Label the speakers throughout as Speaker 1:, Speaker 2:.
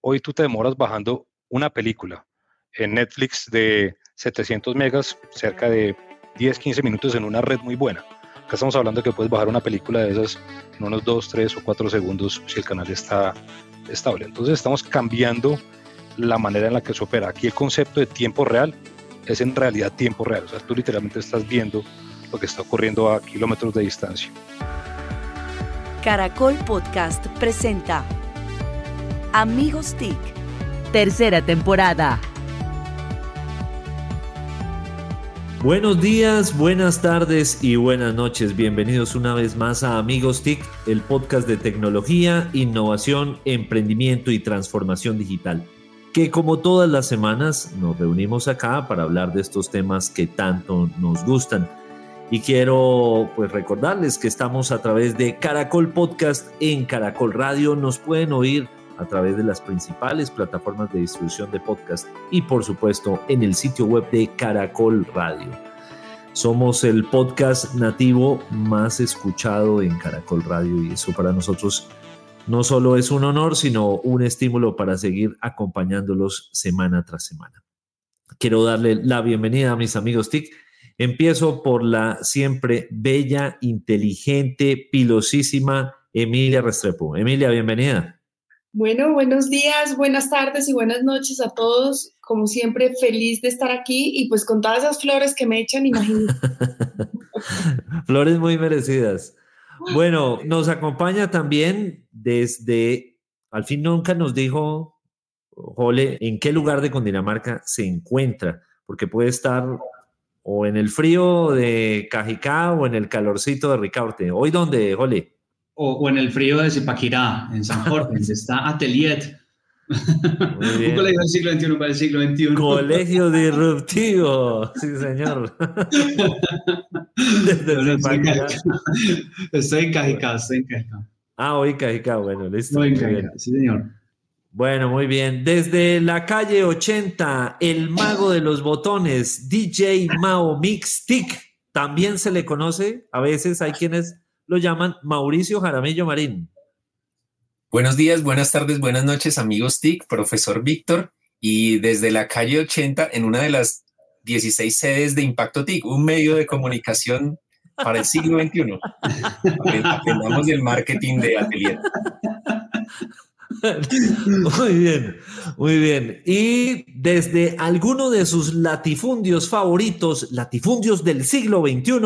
Speaker 1: hoy tú te demoras bajando una película en Netflix de 700 megas, cerca de 10, 15 minutos en una red muy buena. Acá estamos hablando de que puedes bajar una película de esas en unos 2, 3 o 4 segundos si el canal está estable. Entonces estamos cambiando la manera en la que se opera. Aquí el concepto de tiempo real es en realidad tiempo real. O sea, tú literalmente estás viendo lo que está ocurriendo a kilómetros de distancia.
Speaker 2: Caracol Podcast presenta Amigos TIC, tercera temporada.
Speaker 3: Buenos días, buenas tardes y buenas noches. Bienvenidos una vez más a Amigos TIC, el podcast de tecnología, innovación, emprendimiento y transformación digital. Que como todas las semanas nos reunimos acá para hablar de estos temas que tanto nos gustan. Y quiero pues recordarles que estamos a través de Caracol Podcast en Caracol Radio. Nos pueden oír a través de las principales plataformas de distribución de podcast y por supuesto en el sitio web de Caracol Radio. Somos el podcast nativo más escuchado en Caracol Radio y eso para nosotros no solo es un honor, sino un estímulo para seguir acompañándolos semana tras semana. Quiero darle la bienvenida a mis amigos TIC. Empiezo por la siempre bella, inteligente, pilosísima Emilia Restrepo. Emilia, bienvenida.
Speaker 4: Bueno, buenos días, buenas tardes y buenas noches a todos. Como siempre, feliz de estar aquí y pues con todas esas flores que me echan, imagínate.
Speaker 3: flores muy merecidas. Bueno, nos acompaña también desde, al fin nunca nos dijo, Jole, en qué lugar de Cundinamarca se encuentra, porque puede estar o en el frío de Cajicá o en el calorcito de Ricaurte. ¿Hoy dónde, Jole?
Speaker 5: O, en el frío de Zipaquirá, en San Jorge, está Atelier. Un colegio del siglo XXI para el siglo XXI.
Speaker 3: Colegio disruptivo, sí señor.
Speaker 5: estoy en Cajicá, estoy en Cajicá.
Speaker 3: Ah, hoy Cajicá, bueno, listo.
Speaker 5: Estoy en Cajicá, sí señor.
Speaker 3: Bueno, muy bien. Desde la calle 80, el mago de los botones, DJ Mao Mix Tick, también se le conoce. A veces hay quienes lo llaman Mauricio Jaramillo Marín.
Speaker 6: Buenos días, buenas tardes, buenas noches, amigos TIC, profesor Víctor, y desde la calle 80, en una de las 16 sedes de Impacto TIC, un medio de comunicación para el siglo XXI. Aprendamos el marketing de Atelier.
Speaker 3: Muy bien, muy bien. Y desde alguno de sus latifundios favoritos, latifundios del siglo XXI,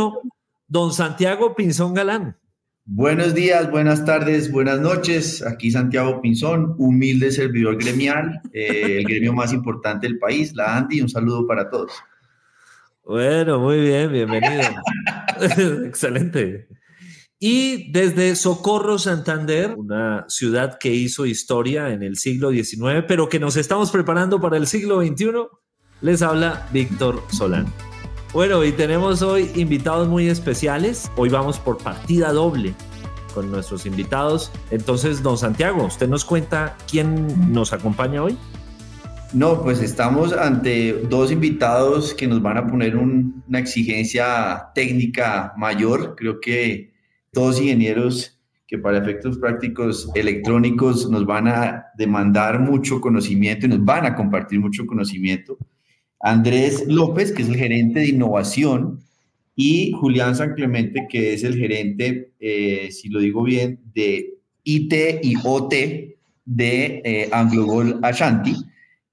Speaker 3: Don Santiago Pinzón Galán.
Speaker 7: Buenos días, buenas tardes, buenas noches. Aquí Santiago Pinzón, humilde servidor gremial, eh, el gremio más importante del país, la Andy. Un saludo para todos.
Speaker 3: Bueno, muy bien, bienvenido. Excelente. Y desde Socorro, Santander, una ciudad que hizo historia en el siglo XIX, pero que nos estamos preparando para el siglo XXI, les habla Víctor Solán. Bueno, y tenemos hoy invitados muy especiales. Hoy vamos por partida doble con nuestros invitados. Entonces, don Santiago, ¿usted nos cuenta quién nos acompaña hoy?
Speaker 7: No, pues estamos ante dos invitados que nos van a poner una exigencia técnica mayor. Creo que dos ingenieros que para efectos prácticos electrónicos nos van a demandar mucho conocimiento y nos van a compartir mucho conocimiento. Andrés López, que es el gerente de innovación, y Julián San Clemente, que es el gerente, eh, si lo digo bien, de IT y OT de eh, AngloGol Ashanti.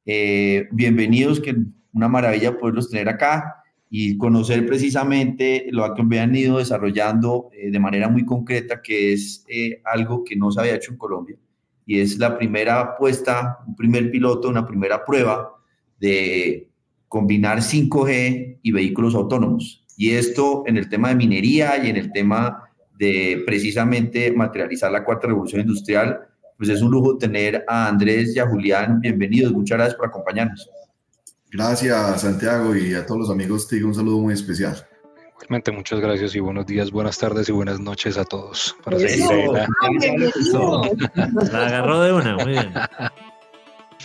Speaker 7: Eh, bienvenidos, que una maravilla poderlos tener acá y conocer precisamente lo que han ido desarrollando de manera muy concreta, que es algo que no se había hecho en Colombia. Y es la primera apuesta, un primer piloto, una primera prueba de combinar 5G y vehículos autónomos. Y esto en el tema de minería y en el tema de precisamente materializar la cuarta revolución industrial, pues es un lujo tener a Andrés y a Julián. Bienvenidos, muchas gracias por acompañarnos.
Speaker 8: Gracias, Santiago, y a todos los amigos, te digo un saludo muy especial.
Speaker 1: Igualmente, muchas gracias y buenos días, buenas tardes y buenas noches a todos.
Speaker 3: Para seguir la agarró de una, muy bien.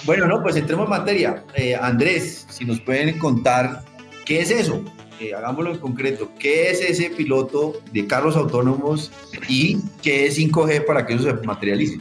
Speaker 7: Bueno, no, pues entremos en materia. Eh, Andrés, si nos pueden contar qué es eso, eh, hagámoslo en concreto, qué es ese piloto de carros autónomos y qué es 5G para que eso se materialice.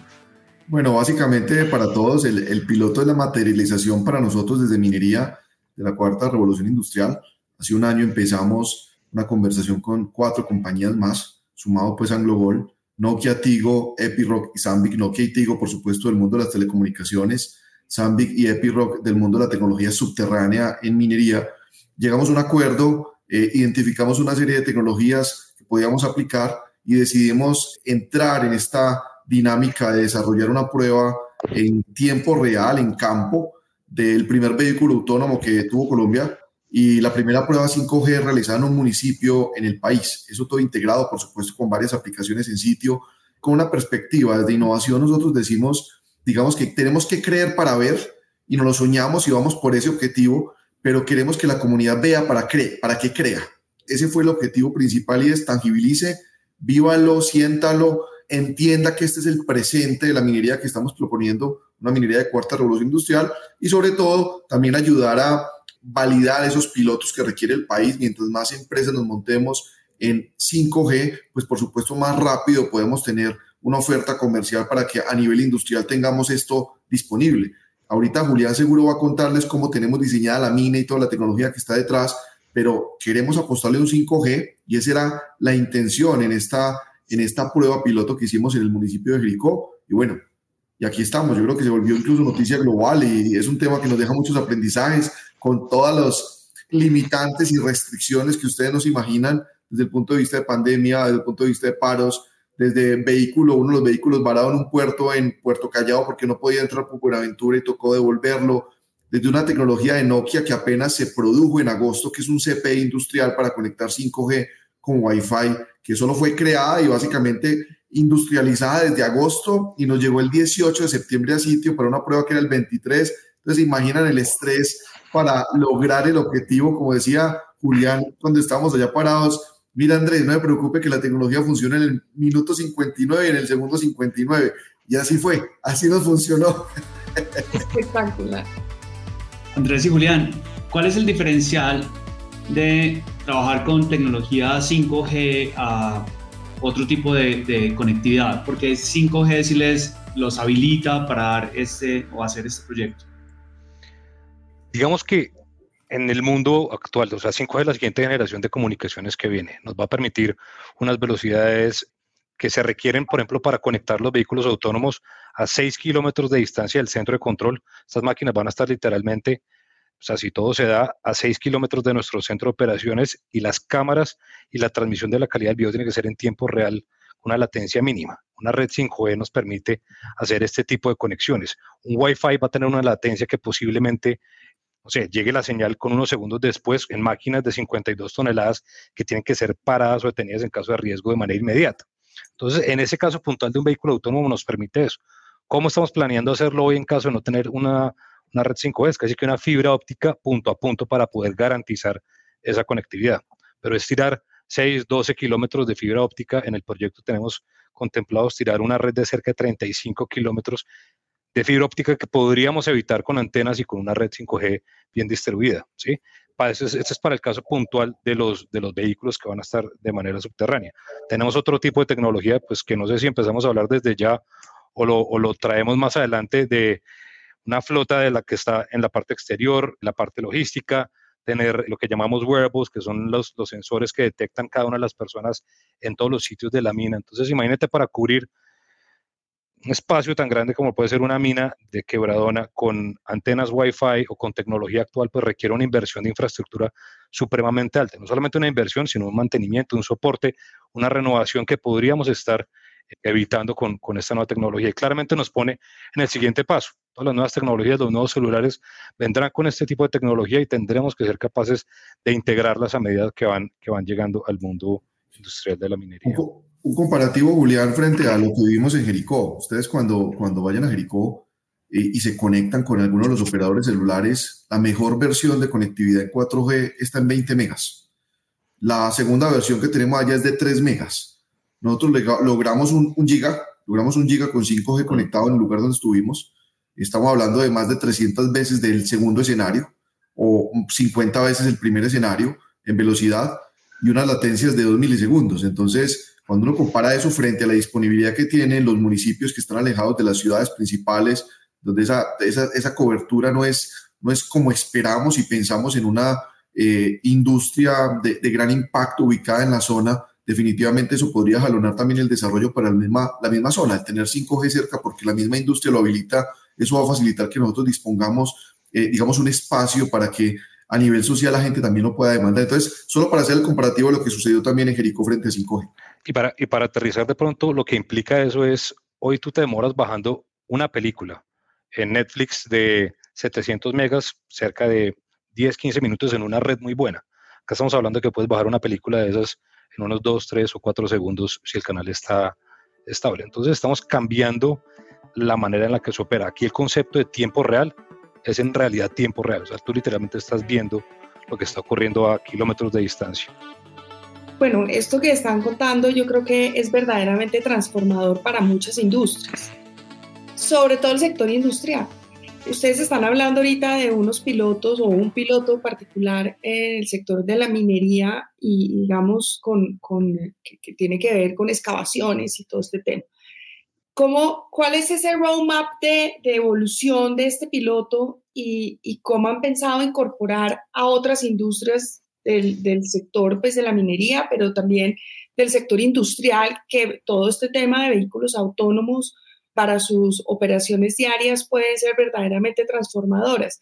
Speaker 8: Bueno, básicamente para todos, el, el piloto de la materialización para nosotros desde minería de la cuarta revolución industrial. Hace un año empezamos una conversación con cuatro compañías más, sumado pues a Global, Nokia, Tigo, Epiroc y Sambic. Nokia y Tigo, por supuesto, del mundo de las telecomunicaciones, Sambic y Epiroc del mundo de la tecnología subterránea en minería. Llegamos a un acuerdo, eh, identificamos una serie de tecnologías que podíamos aplicar y decidimos entrar en esta dinámica de desarrollar una prueba en tiempo real, en campo, del primer vehículo autónomo que tuvo Colombia y la primera prueba 5G realizada en un municipio en el país. Eso todo integrado, por supuesto, con varias aplicaciones en sitio, con una perspectiva de innovación. Nosotros decimos, digamos que tenemos que creer para ver y nos lo soñamos y vamos por ese objetivo, pero queremos que la comunidad vea para, cre para que crea. Ese fue el objetivo principal y es tangibilice, vívalo, siéntalo, entienda que este es el presente de la minería que estamos proponiendo, una minería de cuarta revolución industrial y sobre todo también ayudar a validar esos pilotos que requiere el país. Mientras más empresas nos montemos en 5G, pues por supuesto más rápido podemos tener una oferta comercial para que a nivel industrial tengamos esto disponible. Ahorita Julián seguro va a contarles cómo tenemos diseñada la mina y toda la tecnología que está detrás, pero queremos apostarle un 5G y esa era la intención en esta, en esta prueba piloto que hicimos en el municipio de Jericó. Y bueno, y aquí estamos. Yo creo que se volvió incluso noticia global y es un tema que nos deja muchos aprendizajes con todos los limitantes y restricciones que ustedes nos imaginan desde el punto de vista de pandemia, desde el punto de vista de paros, desde vehículo, uno de los vehículos varado en un puerto en Puerto Callao porque no podía entrar por Buenaventura y tocó devolverlo, desde una tecnología de Nokia que apenas se produjo en agosto, que es un CPI industrial para conectar 5G con Wi-Fi, que solo fue creada y básicamente industrializada desde agosto y nos llegó el 18 de septiembre a sitio para una prueba que era el 23. Entonces, imaginan el estrés para lograr el objetivo, como decía Julián cuando estábamos allá parados. Mira, Andrés, no me preocupe que la tecnología funcione en el minuto 59 y en el segundo 59. Y así fue, así nos funcionó.
Speaker 4: Espectacular.
Speaker 5: Andrés y Julián, ¿cuál es el diferencial de trabajar con tecnología 5G a otro tipo de, conectividad? Porque 5G si les los habilita para dar este o hacer este proyecto
Speaker 1: digamos que en el mundo actual, o sea, 5G es la siguiente generación de comunicaciones que viene. Nos va a permitir unas velocidades que se requieren, por ejemplo, para conectar los vehículos autónomos a 6 kilómetros de distancia del centro de control. Estas máquinas van a estar literalmente, o sea, si todo se da, a 6 kilómetros de nuestro centro de operaciones y las cámaras y la transmisión de la calidad del video tiene que ser en tiempo real, una latencia mínima. Una red 5G nos permite hacer este tipo de conexiones. Un Wi-Fi va a tener una latencia que posiblemente o sea, llegue la señal con unos segundos después en máquinas de 52 toneladas que tienen que ser paradas o detenidas en caso de riesgo de manera inmediata. Entonces, en ese caso puntual de un vehículo autónomo nos permite eso. ¿Cómo estamos planeando hacerlo hoy en caso de no tener una, una red 5G? Es casi que una fibra óptica punto a punto para poder garantizar esa conectividad. Pero es tirar 6, 12 kilómetros de fibra óptica. En el proyecto tenemos contemplados tirar una red de cerca de 35 kilómetros de fibra óptica que podríamos evitar con antenas y con una red 5G bien distribuida. ¿sí? Eso, este es para el caso puntual de los, de los vehículos que van a estar de manera subterránea. Tenemos otro tipo de tecnología, pues que no sé si empezamos a hablar desde ya o lo, o lo traemos más adelante de una flota de la que está en la parte exterior, la parte logística, tener lo que llamamos wearables, que son los, los sensores que detectan cada una de las personas en todos los sitios de la mina. Entonces, imagínate para cubrir espacio tan grande como puede ser una mina de quebradona con antenas Wi-Fi o con tecnología actual, pues requiere una inversión de infraestructura supremamente alta. No solamente una inversión, sino un mantenimiento, un soporte, una renovación que podríamos estar evitando con, con esta nueva tecnología. Y claramente nos pone en el siguiente paso. Todas las nuevas tecnologías, los nuevos celulares vendrán con este tipo de tecnología y tendremos que ser capaces de integrarlas a medida que van, que van llegando al mundo industrial de la minería
Speaker 8: comparativo, Julián, frente a lo que vivimos en Jericó. Ustedes cuando, cuando vayan a Jericó eh, y se conectan con alguno de los operadores celulares, la mejor versión de conectividad en 4G está en 20 megas. La segunda versión que tenemos allá es de 3 megas. Nosotros logramos un, un giga, logramos un giga con 5G conectado en el lugar donde estuvimos. Estamos hablando de más de 300 veces del segundo escenario o 50 veces el primer escenario en velocidad y unas latencias de 2 milisegundos. Entonces, Cuando uno compara eso frente a la disponibilidad que tienen los municipios que están alejados de las ciudades principales, donde esa, esa, esa cobertura no es, no es como esperamos y pensamos en una eh, industria de, de, gran impacto ubicada en la zona, definitivamente eso podría jalonar también el desarrollo para la misma, la misma zona, el tener 5G cerca porque la misma industria lo habilita, eso va a facilitar que nosotros dispongamos, eh, digamos, un espacio para que a nivel social la gente también lo pueda demandar. Entonces, solo para hacer el comparativo de lo que sucedió también en Jericó frente a 5G.
Speaker 1: Y para, y para aterrizar de pronto, lo que implica eso es, hoy tú te demoras bajando una película en Netflix de 700 megas, cerca de 10, 15 minutos en una red muy buena. Acá estamos hablando de que puedes bajar una película de esas en unos 2, 3 o 4 segundos si el canal está estable. Entonces estamos cambiando la manera en la que se opera. Aquí el concepto de tiempo real es en realidad tiempo real. O sea, tú literalmente estás viendo lo que está ocurriendo a kilómetros de distancia.
Speaker 4: Bueno, esto que están contando yo creo que es verdaderamente transformador para muchas industrias, sobre todo el sector industrial. Ustedes están hablando ahorita de unos pilotos o un piloto particular en el sector de la minería y digamos con, con que, tiene que ver con excavaciones y todo este tema. ¿Cómo, ¿Cuál es ese roadmap de, de evolución de este piloto y, y, cómo han pensado incorporar a otras industrias del, sector pues, de la minería, pero también del sector industrial, que todo este tema de vehículos autónomos para sus operaciones diarias pueden ser verdaderamente transformadoras.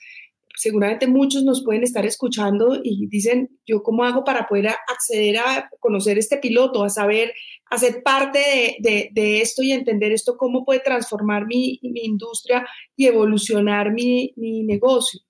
Speaker 4: Seguramente muchos nos pueden estar escuchando y dicen, yo cómo hago para poder acceder a conocer este piloto, a saber, a ser parte de, esto y entender esto, cómo puede transformar mi, industria y evolucionar mi negocio.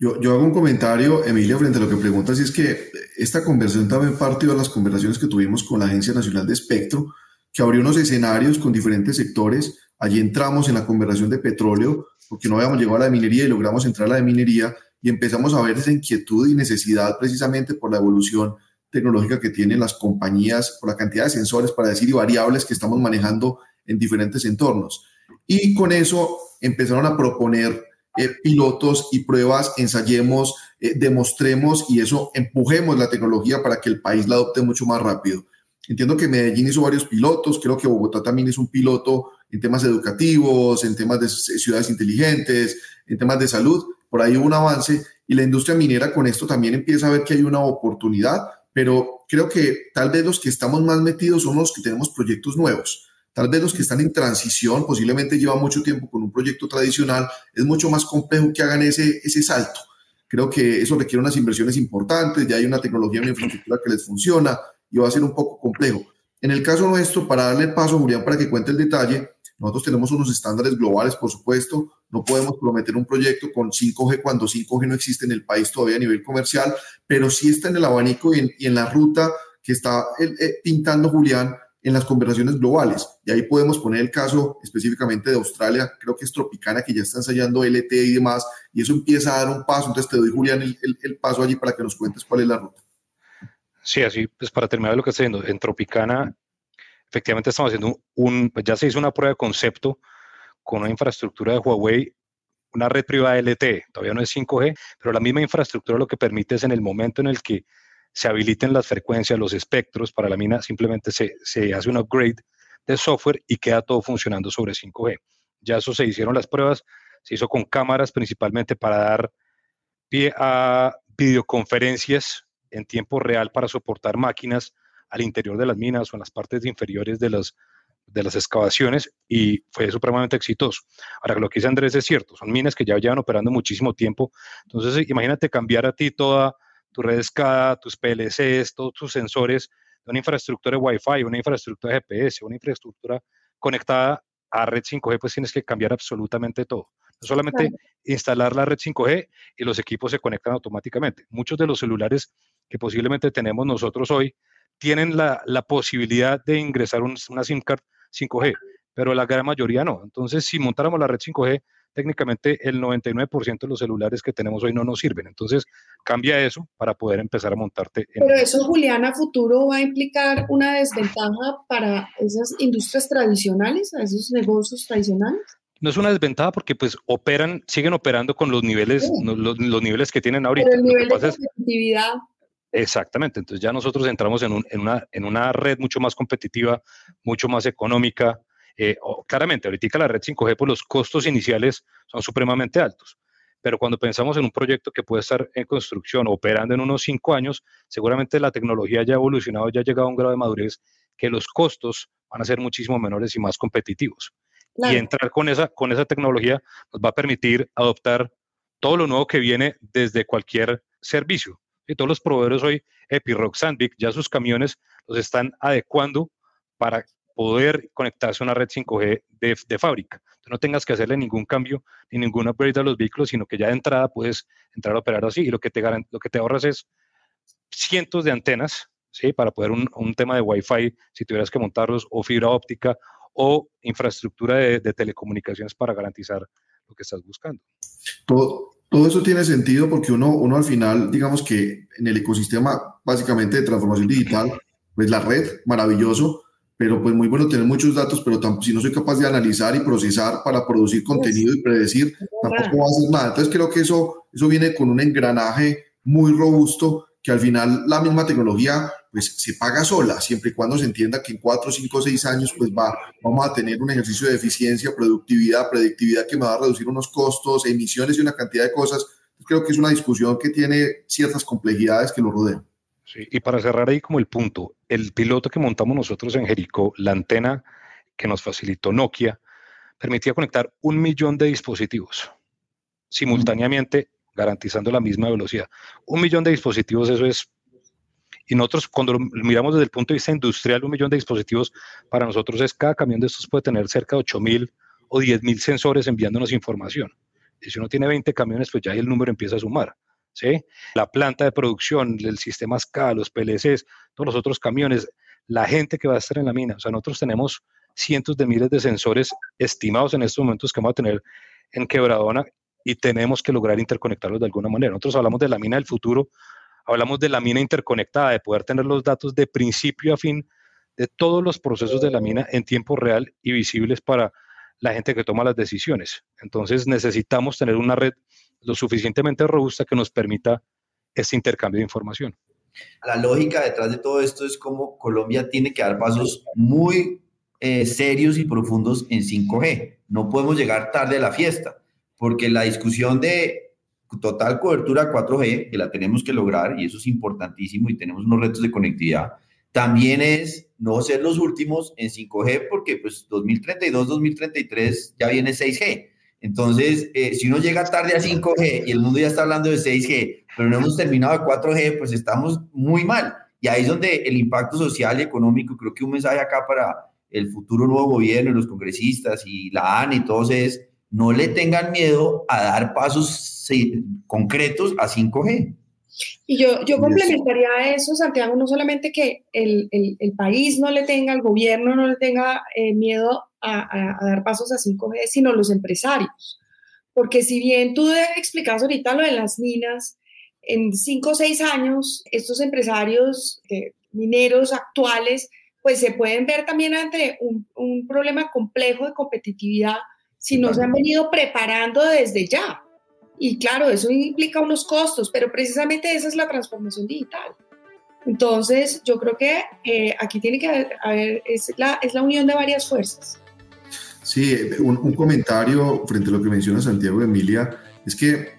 Speaker 8: Yo, hago un comentario, Emilia, frente a lo que preguntas, y es que esta conversación también partió de las conversaciones que tuvimos con la Agencia Nacional de Espectro, que abrió unos escenarios con diferentes sectores Allí entramos en la conversación de petróleo, porque no habíamos llegado a la minería y logramos entrar a la minería y empezamos a ver esa inquietud y necesidad precisamente por la evolución tecnológica que tienen las compañías, por la cantidad de sensores, para decir, y variables que estamos manejando en diferentes entornos. Y con eso empezaron a proponer eh, pilotos y pruebas, ensayemos, eh, demostremos y eso empujemos la tecnología para que el país la adopte mucho más rápido. Entiendo que Medellín hizo varios pilotos, creo que Bogotá también es un piloto en temas educativos, en temas de ciudades inteligentes, en temas de salud. Por ahí hubo un avance y la industria minera con esto también empieza a ver que hay una oportunidad, pero creo que tal vez los que estamos más metidos son los que tenemos proyectos nuevos. Tal vez los que están en transición, posiblemente llevan mucho tiempo con un proyecto tradicional, es mucho más complejo que hagan ese, ese salto. Creo que eso requiere unas inversiones importantes, ya hay una tecnología, una infraestructura que les funciona y va a ser un poco complejo. En el caso nuestro, para darle paso Julián para que cuente el detalle, nosotros tenemos unos estándares globales, por supuesto. No podemos prometer un proyecto con 5G cuando 5G no existe en el país todavía a nivel comercial, pero sí está en el abanico y en, la ruta que está eh, eh, pintando Julián en las conversaciones globales. Y ahí podemos poner el caso específicamente de Australia, creo que es Tropicana, que ya está ensayando LTE y demás, y eso empieza a dar un paso. Entonces te doy, Julián, el, el paso allí para que nos cuentes cuál es la ruta.
Speaker 1: Sí, así, pues para terminar lo que estoy diciendo, en Tropicana efectivamente estamos haciendo un, pues ya se hizo una prueba de concepto con una infraestructura de Huawei, una red privada LTE, todavía no es 5G, pero la misma infraestructura lo que permite es en el momento en el que se habiliten las frecuencias, los espectros para la mina, simplemente se, se hace un upgrade de software y queda todo funcionando sobre 5G. Ya eso se hicieron las pruebas, se hizo con cámaras principalmente para dar pie a videoconferencias en tiempo real para soportar máquinas al interior de las minas o en las partes inferiores de las, de las excavaciones y fue supremamente exitoso. Ahora, lo que dice Andrés es cierto, son minas que ya llevan operando muchísimo tiempo. Entonces, imagínate cambiar a ti toda tu red SCADA, tus PLCs, todos tus sensores de una infraestructura de Wi-Fi, una infraestructura de GPS, una infraestructura conectada a red 5G, pues tienes que cambiar absolutamente todo. No solamente instalar la red 5G y los equipos se conectan automáticamente. Muchos de los celulares que posiblemente tenemos nosotros hoy tienen la, la posibilidad de ingresar una SIM card 5G, pero la gran mayoría no. Entonces, si montáramos la red 5G, técnicamente el 99% de los celulares que tenemos hoy no nos sirven. Entonces, cambia eso para poder empezar a montarte.
Speaker 4: Pero eso, Julián, a futuro va a implicar una desventaja para esas industrias tradicionales, a esos negocios tradicionales.
Speaker 1: No es una desventaja porque pues operan, siguen operando con los niveles, los, niveles que tienen ahorita.
Speaker 4: Pero el nivel de competitividad
Speaker 1: Exactamente, entonces ya nosotros entramos en, una, en una red mucho más competitiva, mucho más económica. Eh, claramente, ahorita la red 5G, pues los costos iniciales son supremamente altos, pero cuando pensamos en un proyecto que puede estar en construcción, operando en unos cinco años, seguramente la tecnología ya ha evolucionado, ya ha llegado a un grado de madurez que los costos van a ser muchísimo menores y más competitivos. Y entrar con esa, con esa tecnología nos va a permitir adoptar todo lo nuevo que viene desde cualquier servicio y todos los proveedores hoy, Epiroc, Sandvik, ya sus camiones los están adecuando para poder conectarse a una red 5G de, fábrica. no tengas que hacerle ningún cambio ni ningún upgrade a los vehículos, sino que ya de entrada puedes entrar a operar así y lo que te, lo que te ahorras es cientos de antenas, ¿sí? Para poder un, un tema de Wi-Fi, si tuvieras que montarlos, o fibra óptica, o infraestructura de, de telecomunicaciones para garantizar lo que estás buscando.
Speaker 8: Todo, todo eso tiene sentido porque uno, uno al final, digamos que en el ecosistema básicamente de transformación digital, pues la red, maravilloso, pero pues muy bueno tener muchos datos, pero si no soy capaz de analizar y procesar para producir contenido y predecir, tampoco va a hacer nada. Entonces creo que eso, eso viene con un engranaje muy robusto que al final la misma tecnología pues se paga sola, siempre y cuando se entienda que en cuatro, cinco, seis años pues va, vamos a tener un ejercicio de eficiencia, productividad, predictividad que me va a reducir unos costos, emisiones y una cantidad de cosas. Creo que es una discusión que tiene ciertas complejidades que lo rodean.
Speaker 1: Sí, y para cerrar ahí como el punto, el piloto que montamos nosotros en Jericó, la antena que nos facilitó Nokia, permitía conectar un millón de dispositivos simultáneamente, garantizando la misma velocidad. Un millón de dispositivos, eso es y nosotros, cuando lo miramos desde el punto de vista industrial, un millón de dispositivos, para nosotros es cada camión de estos puede tener cerca de 8.000 o 10.000 sensores enviándonos información. Y si uno tiene 20 camiones, pues ya el número empieza a sumar. La planta de producción, el sistema SCA, los PLCs, todos los otros camiones, la gente que va a estar en la mina. O sea, nosotros tenemos cientos de miles de sensores estimados en estos momentos que vamos a tener en Quebradona y tenemos que lograr interconectarlos de alguna manera. Nosotros hablamos de la mina del futuro hablamos de la mina interconectada, de poder tener los datos de principio a fin de todos los procesos de la mina en tiempo real y visibles para la gente que toma las decisiones. Entonces necesitamos tener una red lo suficientemente robusta que nos permita ese intercambio de información.
Speaker 7: La lógica detrás de todo esto es cómo Colombia tiene que dar pasos muy eh, serios y profundos en 5G. No podemos llegar tarde a la fiesta, porque la discusión de total cobertura 4G, que la tenemos que lograr y eso es importantísimo y tenemos unos retos de conectividad. También es no ser los últimos en 5G porque pues 2032, 2033 ya viene 6G. Entonces, eh, si uno llega tarde a 5G y el mundo ya está hablando de 6G, pero no hemos terminado de 4G, pues estamos muy mal. Y ahí es donde el impacto social y económico, creo que un mensaje acá para el futuro nuevo gobierno, los congresistas y la ANE y todos es, no le tengan miedo a dar pasos concretos a 5G.
Speaker 4: Y yo, yo complementaría a eso, Santiago, no solamente que el, el, país no le tenga, el gobierno no le tenga eh, miedo a, a, dar pasos a 5G, sino los empresarios. Porque si bien tú explicas ahorita lo de las minas, en 5 o 6 años, estos empresarios eh, mineros actuales, pues se pueden ver también ante un, un problema complejo de competitividad si no se han venido preparando desde ya. Y claro, eso implica unos costos, pero precisamente esa es la transformación digital. Entonces, yo creo que eh, aquí tiene que haber, es, la, es la unión de varias fuerzas.
Speaker 8: Sí, un, un, comentario frente a lo que menciona Santiago Emilia, es que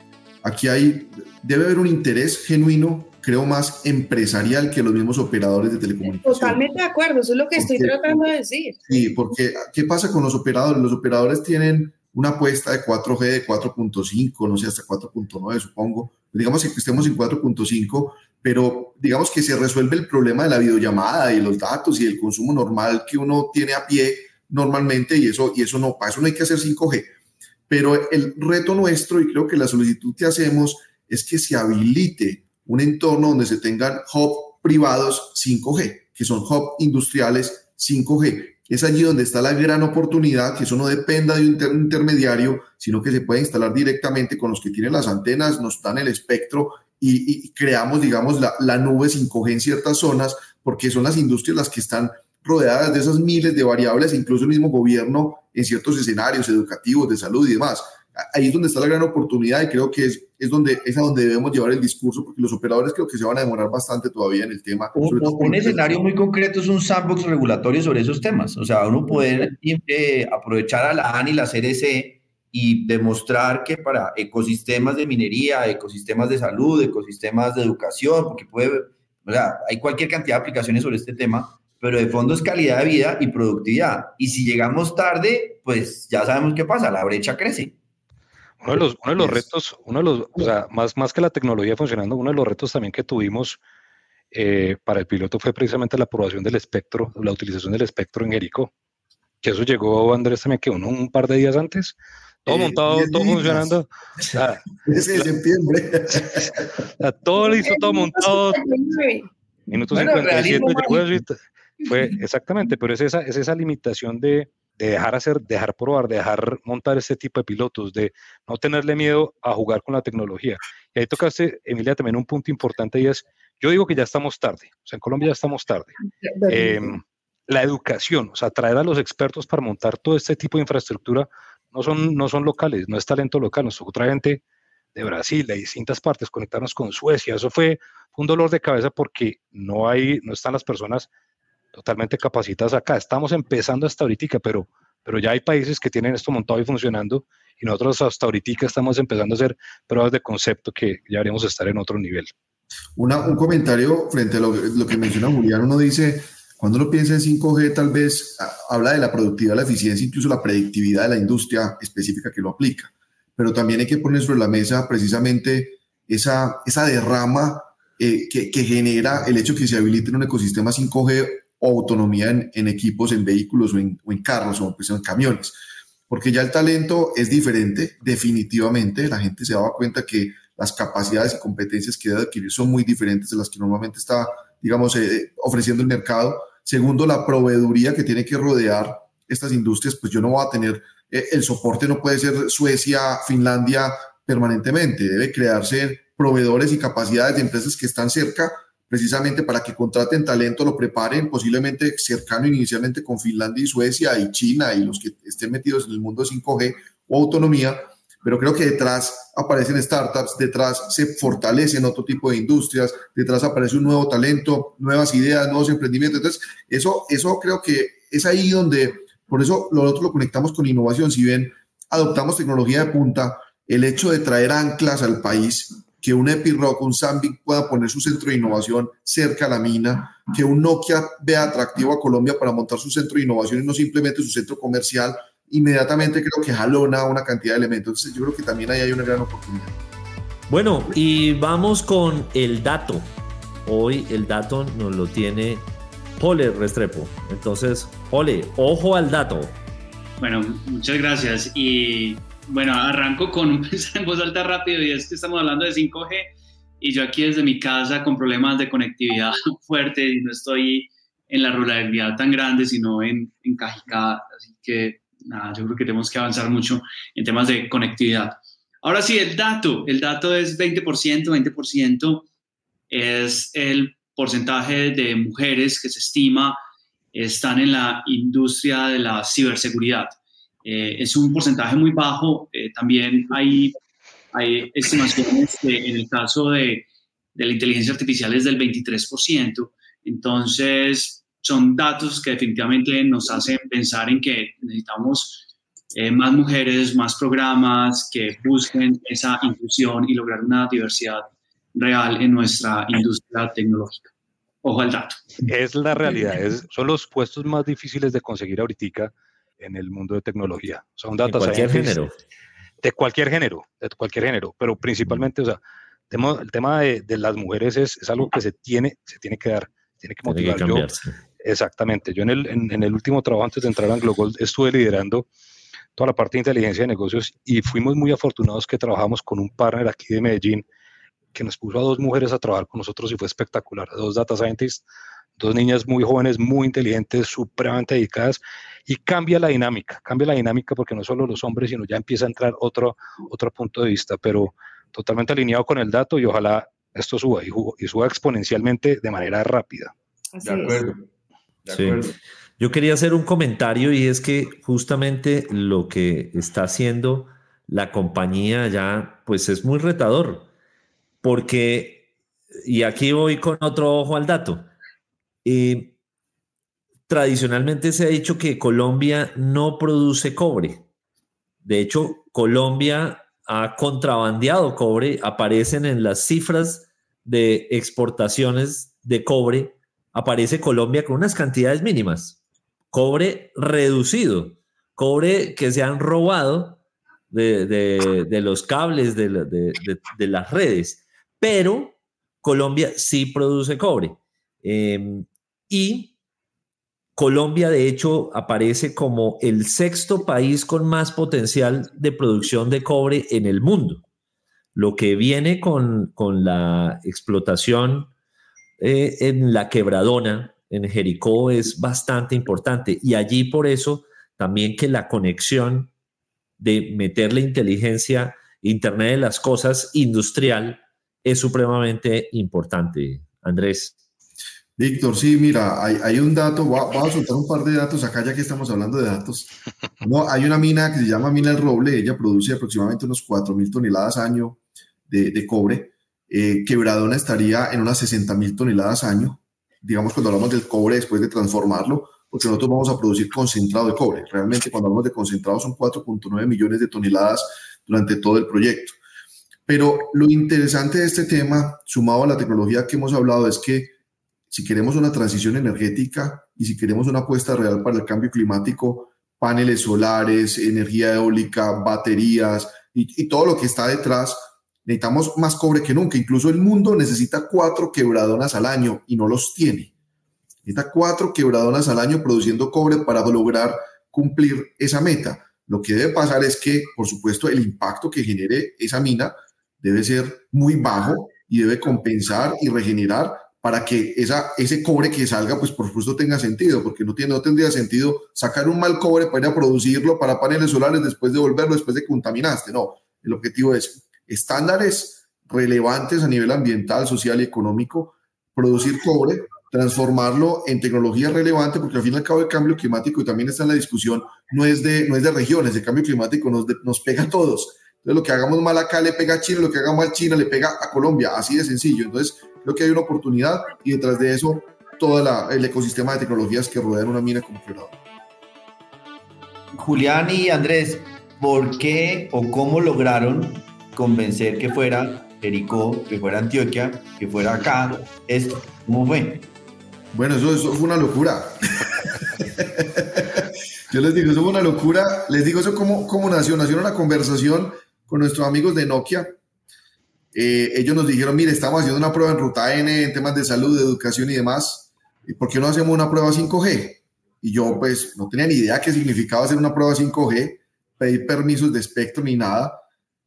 Speaker 8: aquí hay, debe haber un interés genuino, creo más empresarial que los mismos operadores de telecomunicaciones.
Speaker 4: Totalmente de acuerdo, eso es lo que estoy tratando de decir.
Speaker 8: Sí, porque ¿qué pasa con los operadores? Los operadores tienen una apuesta de 4G de 4.5, no sé, hasta 4.9 supongo. Digamos que estemos en 4.5, pero digamos que se resuelve el problema de la videollamada y los datos y el consumo normal que uno tiene a pie normalmente y eso, y eso no, para eso no hay que hacer 5G. Pero el reto nuestro, y creo que la solicitud que hacemos, es que se habilite un entorno donde se tengan hub privados 5G, que son hub industriales 5G, es allí donde está la gran oportunidad, que eso no dependa de un intermediario, sino que se puede instalar directamente con los que tienen las antenas, nos dan el espectro y, creamos, digamos, la, la nube 5G en ciertas zonas, porque son las industrias las que están rodeadas de esas miles de variables, incluso el mismo gobierno en ciertos escenarios educativos, de salud y demás. Ahí es donde está la gran oportunidad y creo que es, es, donde, es a donde debemos llevar el discurso, porque los operadores creo que se van a demorar bastante todavía en el tema.
Speaker 7: Un, un escenario muy concreto es un sandbox regulatorio sobre esos temas, o sea, uno poder eh, aprovechar a la ANI y la CDC y demostrar que para ecosistemas de minería, ecosistemas de salud, ecosistemas de educación, porque puede, o sea, hay cualquier cantidad de aplicaciones sobre este tema, pero de fondo es calidad de vida y productividad. Y si llegamos tarde, pues ya sabemos qué pasa, la brecha crece.
Speaker 1: Uno de los, uno de los retos, uno de los, o sea, más, más que la tecnología funcionando, uno de los retos también que tuvimos eh, para el piloto fue precisamente la aprobación del espectro, la utilización del espectro en Jericó. Que eso llegó, Andrés, también que uno un par de días antes. Todo eh, montado, todo funcionando.
Speaker 8: Ese de septiembre.
Speaker 1: todo listo, todo montado. Minuto 57 fue exactamente, pero es esa, es esa limitación de, de dejar hacer, dejar probar, dejar montar este tipo de pilotos, de no tenerle miedo a jugar con la tecnología. Y ahí tocaste, Emilia, también un punto importante y es, yo digo que ya estamos tarde, o sea, en Colombia ya estamos tarde. Em, la educación, o sea, traer a los expertos para montar todo este tipo de infraestructura, no son, no son locales, no es talento local, nos otra gente de Brasil, de distintas partes, conectarnos con Suecia, eso fue un dolor de cabeza porque no hay, no están las personas totalmente capacitadas acá. Estamos empezando hasta ahorita, pero, pero ya hay países que tienen esto montado y funcionando y nosotros hasta ahorita estamos empezando a hacer pruebas de concepto que ya haríamos estar en otro nivel.
Speaker 8: Una, un comentario frente a lo, lo, que menciona Julián, uno dice, cuando uno piensa en 5G tal vez habla de la productividad, la eficiencia, incluso la predictividad de la industria específica que lo aplica, pero también hay que poner sobre la mesa precisamente esa, esa derrama eh, que, que, genera el hecho que se habilite un ecosistema 5G o autonomía en, equipos, en vehículos o en, carros o pues, en camiones. Porque ya el talento es diferente, definitivamente. La gente se daba cuenta que las capacidades y competencias que debe adquirir son muy diferentes de las que normalmente está, digamos, eh, ofreciendo el mercado. Segundo, la proveeduría que tiene que rodear estas industrias, pues yo no voy a tener, eh, el soporte no puede ser Suecia, Finlandia permanentemente, debe crearse proveedores y capacidades de empresas que están cerca precisamente para que contraten talento, lo preparen posiblemente cercano inicialmente con Finlandia y Suecia y China y los que estén metidos en el mundo de 5G o autonomía, pero creo que detrás aparecen startups, detrás se fortalecen otro tipo de industrias, detrás aparece un nuevo talento, nuevas ideas, nuevos emprendimientos. Entonces, eso, eso creo que es ahí donde, por eso nosotros lo conectamos con innovación. Si bien adoptamos tecnología de punta, el hecho de traer anclas al país que un Epiroc, un Zambic pueda poner su centro de innovación cerca a la mina, que un Nokia vea atractivo a Colombia para montar su centro de innovación y no simplemente su centro comercial, inmediatamente creo que jalona una cantidad de elementos. Entonces yo creo que también ahí hay una gran oportunidad.
Speaker 3: Bueno, y vamos con el dato. Hoy el dato nos lo tiene Pole Restrepo. Entonces, Pole, ojo al dato.
Speaker 5: Bueno, muchas gracias. Y bueno, arranco con un en voz alta rápido y es que estamos hablando de 5G y yo aquí desde mi casa con problemas de conectividad fuerte y no estoy en la ruralidad tan grande, sino en, en Cajicá. Así que nada, yo creo que tenemos que avanzar mucho en temas de conectividad. Ahora sí, el dato. El dato es 20%. 20% es el porcentaje de mujeres que se estima están en la industria de la ciberseguridad. Eh, es un porcentaje muy bajo. Eh, también hay, hay estimaciones en el caso de, de, la inteligencia artificial es del 23%. Entonces, son datos que definitivamente nos hacen pensar en que necesitamos eh, más mujeres, más programas que busquen esa inclusión y lograr una diversidad real en nuestra industria tecnológica. Ojo al dato.
Speaker 1: Es la realidad, es, son los puestos más difíciles de conseguir ahorita en el mundo de tecnología. O sea, un data
Speaker 3: de cualquier género.
Speaker 1: De cualquier género, de cualquier género, pero principalmente, o sea, el tema de, de las mujeres es, es, algo que se tiene, se tiene que dar, tiene que motivar.
Speaker 3: Tiene que
Speaker 1: yo, exactamente. Yo en el, en, en, el último trabajo antes de entrar a Anglo estuve liderando toda la parte de inteligencia de negocios y fuimos muy afortunados que trabajamos con un partner aquí de Medellín que nos puso a dos mujeres a trabajar con nosotros y fue espectacular, dos data scientists dos niñas muy jóvenes, muy inteligentes, supremamente dedicadas, y cambia la dinámica, cambia la dinámica porque no solo los hombres, sino ya empieza a entrar otro, otro punto de vista, pero totalmente alineado con el dato y ojalá esto suba y, suba exponencialmente de manera rápida.
Speaker 7: de acuerdo.
Speaker 3: De acuerdo. Yo quería hacer un comentario y es que justamente lo que está haciendo la compañía ya, pues es muy retador, porque, y aquí voy con otro ojo al dato, eh, tradicionalmente se ha dicho que Colombia no produce cobre. De hecho, Colombia ha contrabandeado cobre, aparecen en las cifras de exportaciones de cobre, aparece Colombia con unas cantidades mínimas. Cobre reducido, cobre que se han robado de, los cables de, las redes, pero Colombia sí produce cobre. Em, y Colombia, de hecho, aparece como el sexto país con más potencial de producción de cobre en el mundo. Lo que viene con, la explotación eh, en la quebradona, en Jericó, es bastante importante. Y allí por eso también que la conexión de meter la inteligencia, Internet de las Cosas industrial es supremamente importante, Andrés.
Speaker 8: Víctor, sí, mira, hay, un dato, voy a, soltar un par de datos acá ya que estamos hablando de datos. No, hay una mina que se llama Mina El Roble, ella produce aproximadamente unos 4.000 toneladas año de, cobre. Eh, Quebradona estaría en unas 60.000 toneladas año, digamos cuando hablamos del cobre después de transformarlo, porque nosotros vamos a producir concentrado de cobre. Realmente cuando hablamos de concentrado son 4.9 millones de toneladas durante todo el proyecto. Pero lo interesante de este tema, sumado a la tecnología que hemos hablado, es que si queremos una transición energética y si queremos una apuesta real para el cambio climático, paneles solares, energía eólica, baterías y, y todo lo que está detrás, necesitamos más cobre que nunca. Incluso el mundo necesita cuatro quebradonas al año y no los tiene. Necesita cuatro quebradonas al año produciendo cobre para lograr cumplir esa meta. Lo que debe pasar es que, por supuesto, el impacto que genere esa mina debe ser muy bajo y debe compensar y regenerar para que esa, ese cobre que salga, pues por supuesto tenga sentido, porque no, tiene, no tendría sentido sacar un mal cobre para ir a producirlo para paneles solares después de volverlo, después de que contaminaste. No, el objetivo es estándares relevantes a nivel ambiental, social y económico, producir cobre transformarlo en tecnología relevante, porque al fin y al cabo el cambio climático, y también está en la discusión, no es de, no es de regiones, el cambio climático nos, nos pega a todos. Entonces lo que hagamos mal acá le pega a China, lo que hagamos mal a China le pega a Colombia, así de sencillo. Entonces creo que hay una oportunidad y detrás de eso todo el ecosistema de tecnologías que rodean una mina como Quebrado.
Speaker 7: Julián y Andrés, ¿por qué o cómo lograron convencer que fuera Jericó, que fuera Antioquia, que fuera acá? Esto, ¿cómo fue?
Speaker 8: Bueno, eso, fue una locura. Yo les digo, eso fue una locura. Les digo eso como, como nació. Nació una conversación con nuestros amigos de Nokia. Eh, ellos nos dijeron, mire, estamos haciendo una prueba en Ruta N en temas de salud, de educación y demás. ¿Y por qué no hacemos una prueba 5G? Y yo pues no tenía ni idea qué significaba hacer una prueba 5G, pedir permisos de espectro ni nada.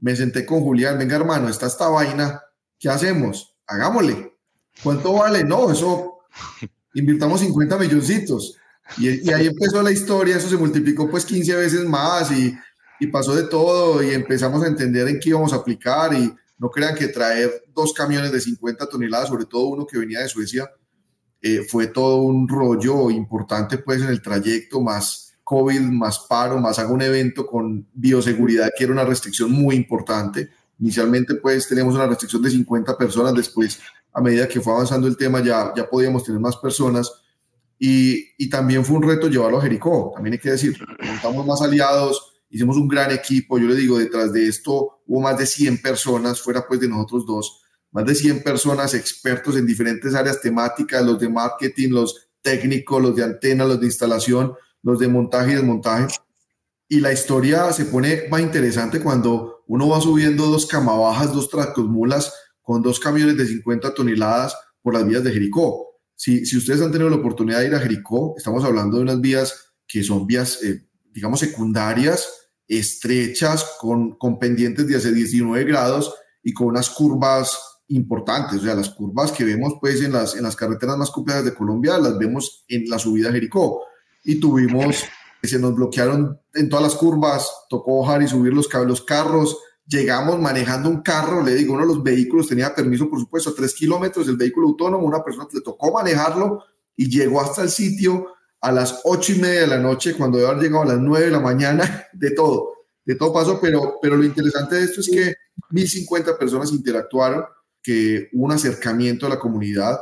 Speaker 8: Me senté con Julián, venga hermano, está esta vaina, ¿qué hacemos? Hagámosle. ¿Cuánto vale? No, eso invirtamos 50 milloncitos. Y, ahí empezó la historia, eso se multiplicó pues 15 veces más y, y, pasó de todo y empezamos a entender en qué íbamos a aplicar y no crean que traer dos camiones de 50 toneladas, sobre todo uno que venía de Suecia, eh, fue todo un rollo importante pues en el trayecto, más COVID, más paro, más hago un evento con bioseguridad, que era una restricción muy importante. Inicialmente pues tenemos una restricción de 50 personas, después a medida que fue avanzando el tema ya, ya podíamos tener más personas y, y también fue un reto llevarlo a Jericó, también hay que decir, montamos más aliados, hicimos un gran equipo, yo le digo, detrás de esto hubo más de 100 personas, fuera pues de nosotros dos, más de 100 personas expertos en diferentes áreas temáticas, los de marketing, los técnicos, los de antena, los de instalación, los de montaje y desmontaje. Y la historia se pone más interesante cuando uno va subiendo dos camabajas, dos tractosmulas con dos camiones de 50 toneladas por las vías de Jericó. Si, si ustedes han tenido la oportunidad de ir a Jericó, estamos hablando de unas vías que son vías, eh, digamos, secundarias, estrechas, con, con pendientes de hace 19 grados y con unas curvas importantes. O sea, las curvas que vemos pues en las, en las carreteras más complejas de Colombia, las vemos en la subida a Jericó. Y tuvimos, se nos bloquearon en todas las curvas, tocó bajar y subir los, los carros, llegamos manejando un carro, le digo, uno de los vehículos tenía permiso, por supuesto, a tres kilómetros del vehículo autónomo, una persona le tocó manejarlo y llegó hasta el sitio a las ocho y media de la noche, cuando debe haber llegado a las nueve de la mañana, de todo. de todo paso, pero, pero lo interesante de esto es que 1.050 personas interactuaron, que hubo un acercamiento a la comunidad,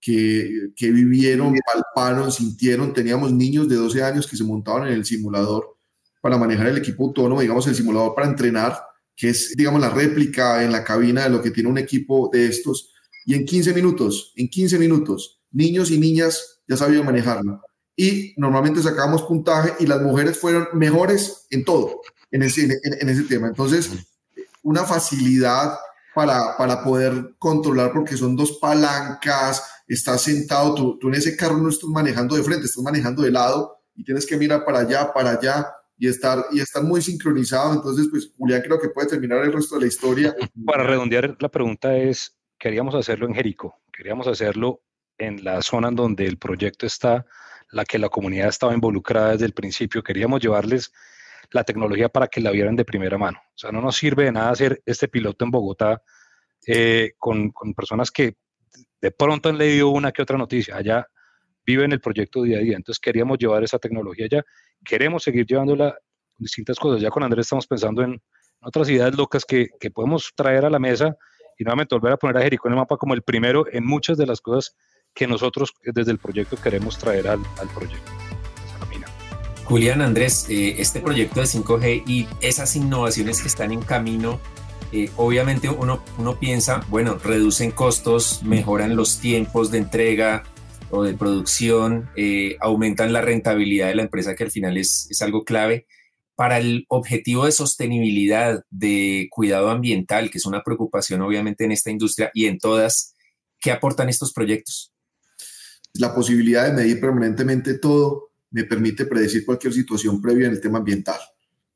Speaker 8: que, que vivieron, palparon, sintieron. Teníamos niños de 12 años que se montaban en el simulador para manejar el equipo autónomo, digamos, el simulador para entrenar, que es, digamos, la réplica en la cabina de lo que tiene un equipo de estos. Y en 15 minutos, en 15 minutos, niños y niñas ya sabían manejarlo. Y normalmente sacábamos puntaje y las mujeres fueron mejores en todo, en ese, en, ese tema. Entonces, una facilidad para, para, poder controlar porque son dos palancas, estás sentado, tú, tú, en ese carro no estás manejando de frente, estás manejando de lado y tienes que mirar para allá, para allá y estar, y estar muy sincronizado. Entonces, pues Julián creo que puede terminar el resto de la historia.
Speaker 1: Para redondear, la pregunta es, queríamos hacerlo en Jericó, queríamos hacerlo en la zona en donde el proyecto está, la que la comunidad estaba involucrada desde el principio, queríamos llevarles la tecnología para que la vieran de primera mano. O sea, no nos sirve de nada hacer este piloto en Bogotá eh, con, con, personas que de pronto han leído una que otra noticia, allá viven el proyecto día a día. Entonces queríamos llevar esa tecnología allá, queremos seguir llevándola con distintas cosas. Ya con Andrés estamos pensando en otras ideas locas que, que podemos traer a la mesa y nuevamente volver a poner a Jericó en el mapa como el primero en muchas de las cosas que nosotros desde el proyecto queremos traer al, al proyecto.
Speaker 6: Julián Andrés, eh, este proyecto de 5G y esas innovaciones que están en camino, eh, obviamente uno, uno piensa, bueno, reducen costos, mejoran los tiempos de entrega o de producción, eh, aumentan la rentabilidad de la empresa, que al final es, es algo clave. Para el objetivo de sostenibilidad, de cuidado ambiental, que es una preocupación obviamente en esta industria y en todas, ¿qué aportan estos proyectos?
Speaker 8: La posibilidad de medir permanentemente todo me permite predecir cualquier situación previa en el tema ambiental.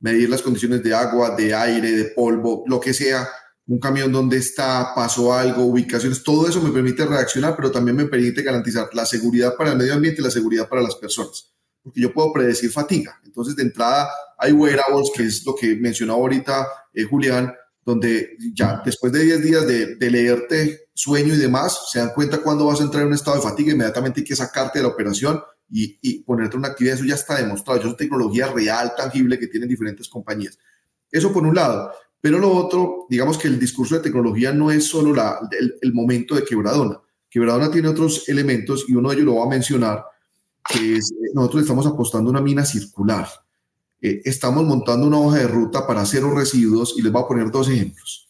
Speaker 8: Medir las condiciones de agua, de aire, de polvo, lo que sea, un camión donde está, pasó algo, ubicaciones, todo eso me permite reaccionar, pero también me permite garantizar la seguridad para el medio ambiente y la seguridad para las personas. Porque yo puedo predecir fatiga. Entonces, de entrada, hay wearables, que es lo que mencionaba ahorita eh, Julián, donde ya después de 10 días de, de, leerte sueño y demás, se dan cuenta cuando vas a entrar en un estado de fatiga, inmediatamente hay que sacarte de la operación y, y ponerte una actividad, eso ya está demostrado, eso es tecnología real, tangible que tienen diferentes compañías. Eso por un lado. Pero lo otro, digamos que el discurso de tecnología no es solo la, el, momento de quebradona. Quebradona tiene otros elementos y uno de ellos lo va a mencionar, que eh, nosotros estamos apostando a una mina circular. Eh, estamos montando una hoja de ruta para cero residuos y les voy a poner dos ejemplos.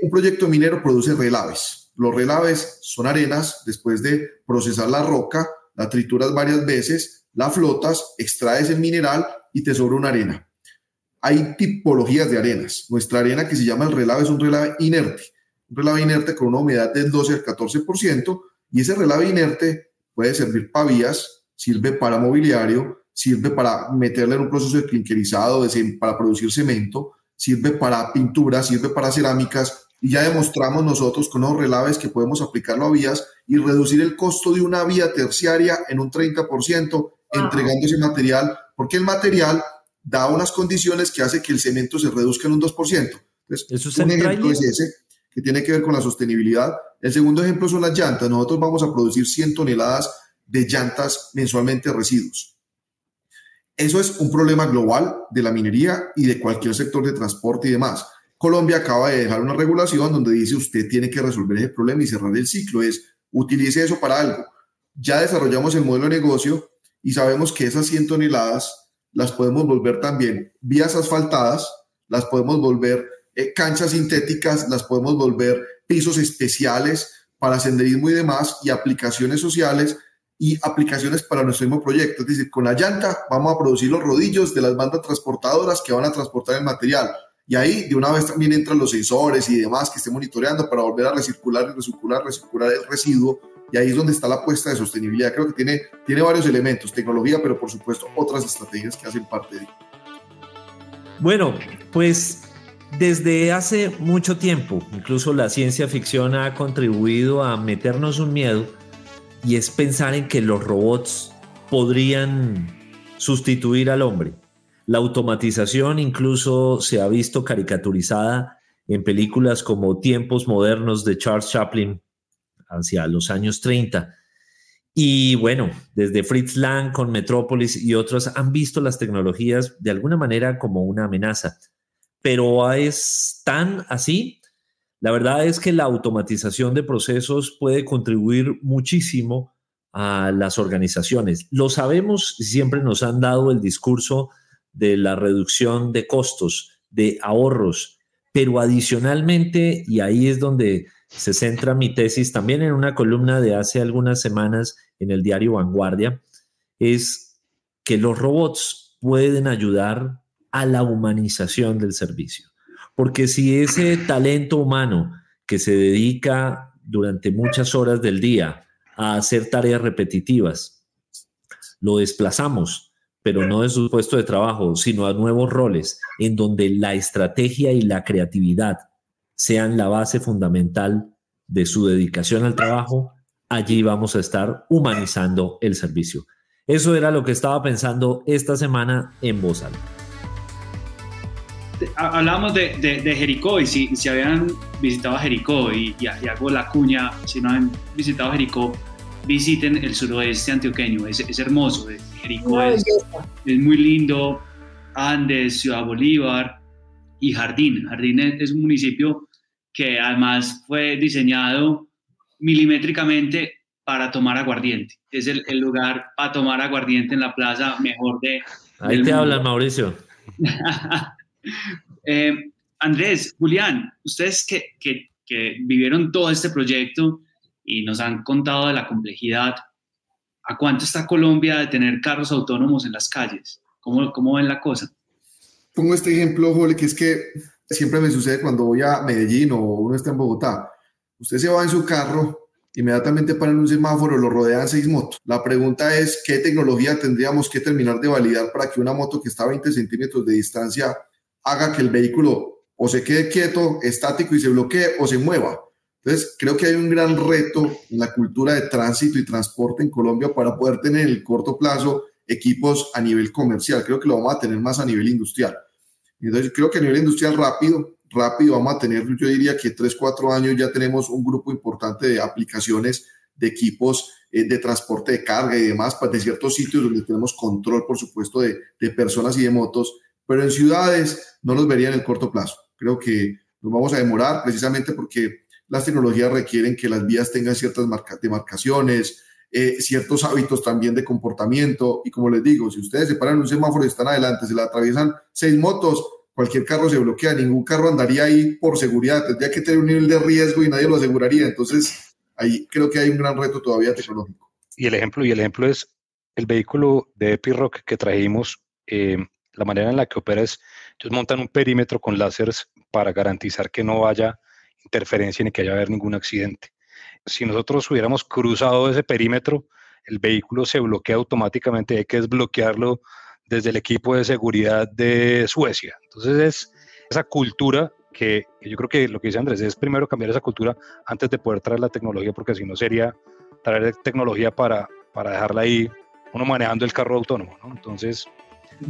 Speaker 8: Un proyecto minero produce relaves. Los relaves son arenas, después de procesar la roca, la trituras varias veces, la flotas, extraes el mineral y te sobra una arena. Hay tipologías de arenas. Nuestra arena que se llama el relave es un relave inerte, un relave inerte con una humedad del 12 al 14% y ese relave inerte puede servir para vías, sirve para mobiliario, sirve para meterle en un proceso de clinkerizado, para producir cemento, sirve para pintura, sirve para cerámicas, y ya demostramos nosotros con los relaves que podemos aplicarlo a vías y reducir el costo de una vía terciaria en un 30%, entregando ese material, porque el material da unas condiciones que hace que el cemento se reduzca en un 2%. Entonces,
Speaker 3: ¿Eso es
Speaker 8: un ejemplo es ese, que tiene que ver con la sostenibilidad. El segundo ejemplo son las llantas. Nosotros vamos a producir 100 toneladas de llantas mensualmente residuos. Eso es un problema global de la minería y de cualquier sector de transporte y demás. Colombia acaba de dejar una regulación donde dice usted tiene que resolver ese problema y cerrar el ciclo, es utilice eso para algo. Ya desarrollamos el modelo de negocio y sabemos que esas 100 toneladas las podemos volver también vías asfaltadas, las podemos volver eh, canchas sintéticas, las podemos volver pisos especiales para senderismo y demás y aplicaciones sociales y aplicaciones para nuestro mismo proyecto. Es decir, con la llanta vamos a producir los rodillos de las bandas transportadoras que van a transportar el material y ahí de una vez también entran los sensores y demás que esté monitoreando para volver a recircular y recircular, recircular el residuo. Y ahí es donde está la apuesta de sostenibilidad. Creo que tiene, tiene varios elementos, tecnología, pero por supuesto otras estrategias que hacen parte de
Speaker 3: Bueno, pues desde hace mucho tiempo, incluso la ciencia ficción ha contribuido a meternos un miedo y es pensar en que los robots podrían sustituir al hombre. La automatización incluso se ha visto caricaturizada en películas como Tiempos Modernos de Charles Chaplin hacia los años 30. Y bueno, desde Fritz Lang con Metrópolis y otros han visto las tecnologías de alguna manera como una amenaza. Pero es tan así. La verdad es que la automatización de procesos puede contribuir muchísimo a las organizaciones. Lo sabemos, siempre nos han dado el discurso de la reducción de costos, de ahorros, pero adicionalmente, y ahí es donde se centra mi tesis, también en una columna de hace algunas semanas en el diario Vanguardia, es que los robots pueden ayudar a la humanización del servicio. Porque si ese talento humano que se dedica durante muchas horas del día a hacer tareas repetitivas, lo desplazamos, pero no de su puesto de trabajo, sino a nuevos roles en donde la estrategia y la creatividad sean la base fundamental de su dedicación al trabajo, allí vamos a estar humanizando el servicio. Eso era lo que estaba pensando esta semana en Voz
Speaker 5: Hablamos de, de, Jericó y si, si, habían visitado Jericó y, y, hago la cuña, si no han visitado Jericó, visiten el suroeste antioqueño, es, es hermoso. Jericó es, es, muy lindo, Andes, Ciudad Bolívar y Jardín. Jardín es un municipio que además fue diseñado milimétricamente para tomar aguardiente. Es el, lugar para tomar aguardiente en la plaza mejor de...
Speaker 3: Ahí te habla Mauricio.
Speaker 5: Eh, Andrés, Julián, ustedes que, vivieron todo este proyecto y nos han contado de la complejidad, ¿a cuánto está Colombia de tener carros autónomos en las calles? ¿Cómo, cómo ven la cosa?
Speaker 8: Pongo este ejemplo, Jole, que es que siempre me sucede cuando voy a Medellín o uno está en Bogotá. Usted se va en su carro, inmediatamente en un semáforo, lo rodean seis motos. La pregunta es, ¿qué tecnología tendríamos que terminar de validar para que una moto que está a 20 centímetros de distancia haga que el vehículo o se quede quieto, estático y se bloquee o se mueva? Entonces, creo que hay un gran reto en la cultura de tránsito y transporte en Colombia para poder tener en el corto plazo equipos a nivel comercial. Creo que lo vamos a tener más a nivel industrial. Entonces, creo que a nivel industrial rápido, rápido vamos a tener, yo diría que tres, cuatro años ya tenemos un grupo importante de aplicaciones de equipos eh, de transporte de carga y demás, pues, de ciertos sitios donde tenemos control, por supuesto, de, de personas y de motos, pero en ciudades no los vería en el corto plazo. Creo que nos vamos a demorar precisamente porque las tecnologías requieren que las vías tengan ciertas demarcaciones, eh, ciertos hábitos también de comportamiento. Y como les digo, si ustedes se paran en un semáforo y están adelante, se la atraviesan seis motos, cualquier carro se bloquea, ningún carro andaría ahí por seguridad, tendría que tener un nivel de riesgo y nadie lo aseguraría. Entonces, ahí creo que hay un gran reto todavía tecnológico.
Speaker 1: Y el ejemplo, y el ejemplo es el vehículo de Epiroc que trajimos, eh, la manera en la que opera es, ellos montan un perímetro con láseres para garantizar que no haya interferencia ni que haya haber ningún accidente si nosotros hubiéramos cruzado ese perímetro, el vehículo se bloquea automáticamente, hay que desbloquearlo desde el equipo de seguridad de Suecia. Entonces es esa cultura que, yo creo que lo que dice Andrés es primero cambiar esa cultura antes de poder traer la tecnología, porque si no sería traer tecnología para, para dejarla ahí, uno manejando el carro autónomo. Entonces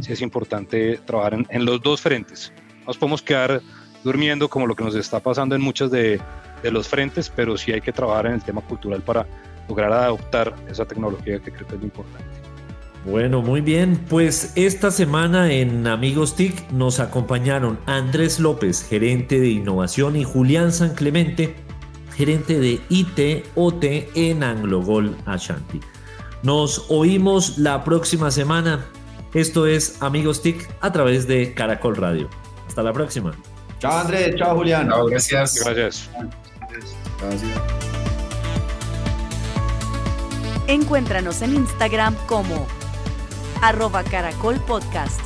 Speaker 1: sí es importante trabajar en, los dos frentes. Nos podemos quedar durmiendo como lo que nos está pasando en muchas de, los frentes, pero sí hay que trabajar en el tema cultural para lograr adoptar esa tecnología que creo que es muy importante.
Speaker 3: Bueno, muy bien. Pues esta semana en Amigos TIC nos acompañaron Andrés López, gerente de innovación, y Julián San Clemente, gerente de ITOT en Anglogol Ashanti. Nos oímos la próxima semana. Esto es Amigos TIC a través de Caracol Radio. Hasta la próxima.
Speaker 7: Chao Andrés, chao Julián.
Speaker 6: Chao, gracias.
Speaker 1: Gracias.
Speaker 8: Gracias.
Speaker 2: Encuéntranos en Instagram como arroba caracol podcast.